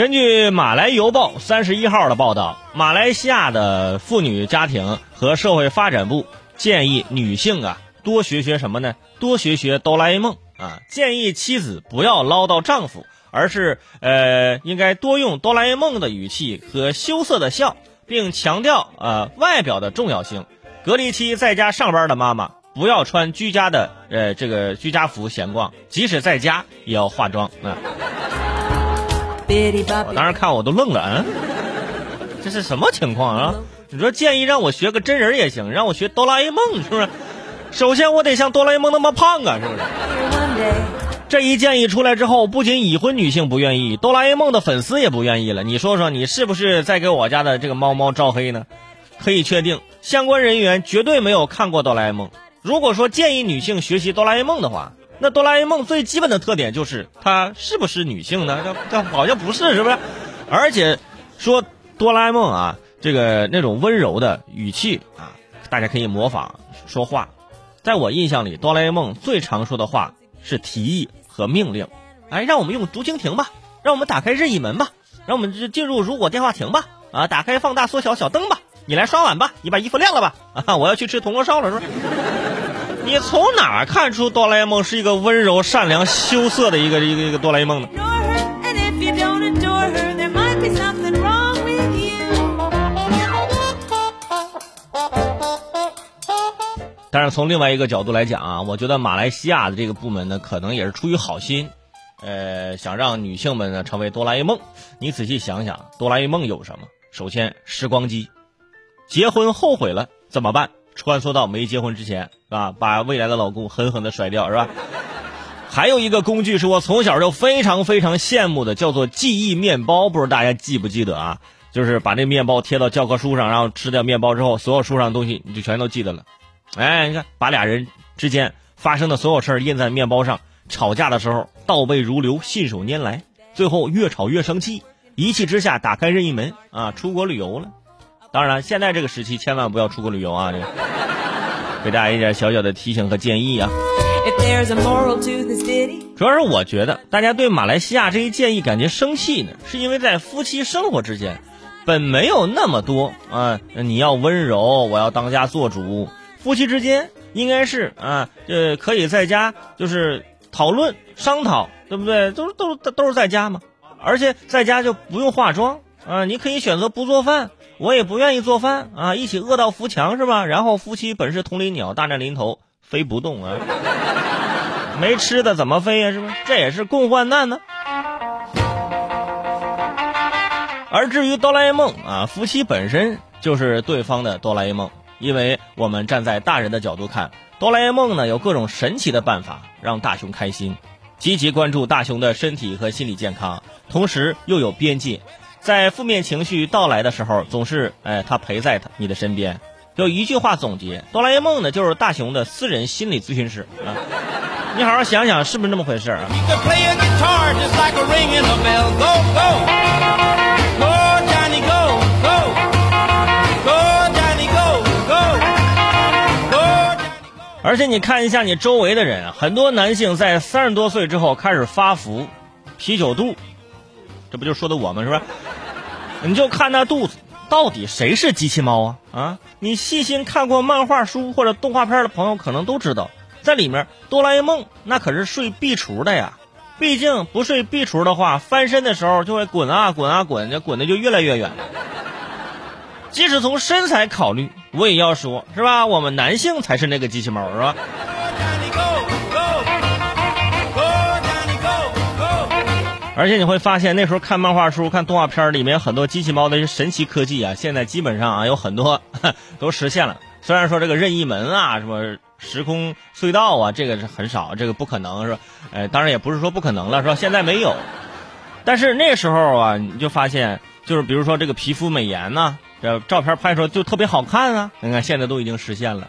根据马来邮报三十一号的报道，马来西亚的妇女家庭和社会发展部建议女性啊多学学什么呢？多学学哆啦 A 梦啊！建议妻子不要唠叨丈夫，而是呃应该多用哆啦 A 梦的语气和羞涩的笑，并强调呃外表的重要性。隔离期在家上班的妈妈不要穿居家的呃这个居家服闲逛，即使在家也要化妆啊。我当时看我都愣了，嗯，这是什么情况啊？你说建议让我学个真人也行，让我学哆啦 A 梦是不是？首先我得像哆啦 A 梦那么胖啊，是不是？这一建议出来之后，不仅已婚女性不愿意，哆啦 A 梦的粉丝也不愿意了。你说说，你是不是在给我家的这个猫猫招黑呢？可以确定，相关人员绝对没有看过哆啦 A 梦。如果说建议女性学习哆啦 A 梦的话，那哆啦 A 梦最基本的特点就是它是不是女性呢？这这好像不是，是不是？而且说哆啦 A 梦啊，这个那种温柔的语气啊，大家可以模仿说话。在我印象里，哆啦 A 梦最常说的话是提议和命令。哎，让我们用竹蜻蜓吧，让我们打开任意门吧，让我们进入如果电话亭吧，啊，打开放大缩小小灯吧，你来刷碗吧，你把衣服晾了吧，啊，我要去吃铜锣烧了，是吧？你从哪看出哆啦 A 梦是一个温柔、善良、羞涩的一个一个一个哆啦 A 梦呢？但是从另外一个角度来讲啊，我觉得马来西亚的这个部门呢，可能也是出于好心，呃，想让女性们呢成为哆啦 A 梦。你仔细想想，哆啦 A 梦有什么？首先，时光机，结婚后悔了怎么办？穿梭到没结婚之前，是吧？把未来的老公狠狠的甩掉，是吧？还有一个工具是我从小就非常非常羡慕的，叫做记忆面包。不知道大家记不记得啊？就是把那面包贴到教科书上，然后吃掉面包之后，所有书上的东西你就全都记得了。哎，你看，把俩人之间发生的所有事儿印在面包上，吵架的时候倒背如流，信手拈来，最后越吵越生气，一气之下打开任意门啊，出国旅游了。当然，现在这个时期千万不要出国旅游啊！这个 给大家一点小小的提醒和建议啊。主要是我觉得大家对马来西亚这一建议感觉生气呢，是因为在夫妻生活之间，本没有那么多啊，你要温柔，我要当家做主。夫妻之间应该是啊，呃，可以在家就是讨论商讨，对不对？都都都是在家嘛，而且在家就不用化妆啊，你可以选择不做饭。我也不愿意做饭啊，一起饿到扶墙是吧？然后夫妻本是同林鸟，大难临头飞不动啊，没吃的怎么飞呀？是不是？这也是共患难呢。而至于哆啦 A 梦啊，夫妻本身就是对方的哆啦 A 梦，因为我们站在大人的角度看，哆啦 A 梦呢有各种神奇的办法让大雄开心，积极关注大雄的身体和心理健康，同时又有边界。在负面情绪到来的时候，总是哎，他陪在他你的身边。有一句话总结：哆啦 A 梦呢，就是大雄的私人心理咨询师啊。你好好想想，是不是那么回事啊？而且你看一下你周围的人，很多男性在三十多岁之后开始发福、啤酒肚。这不就说的我们是吧？你就看那肚子，到底谁是机器猫啊？啊！你细心看过漫画书或者动画片的朋友可能都知道，在里面哆啦 A 梦那可是睡壁橱的呀。毕竟不睡壁橱的话，翻身的时候就会滚啊滚啊滚，这滚的就越来越远。即使从身材考虑，我也要说，是吧？我们男性才是那个机器猫，是吧？而且你会发现，那时候看漫画书、看动画片里面很多机器猫的神奇科技啊，现在基本上啊有很多 都实现了。虽然说这个任意门啊、什么时空隧道啊，这个是很少，这个不可能是吧？呃，当然也不是说不可能了，是吧？现在没有。但是那时候啊，你就发现，就是比如说这个皮肤美颜呐，这照片拍出来就特别好看啊。你看现在都已经实现了。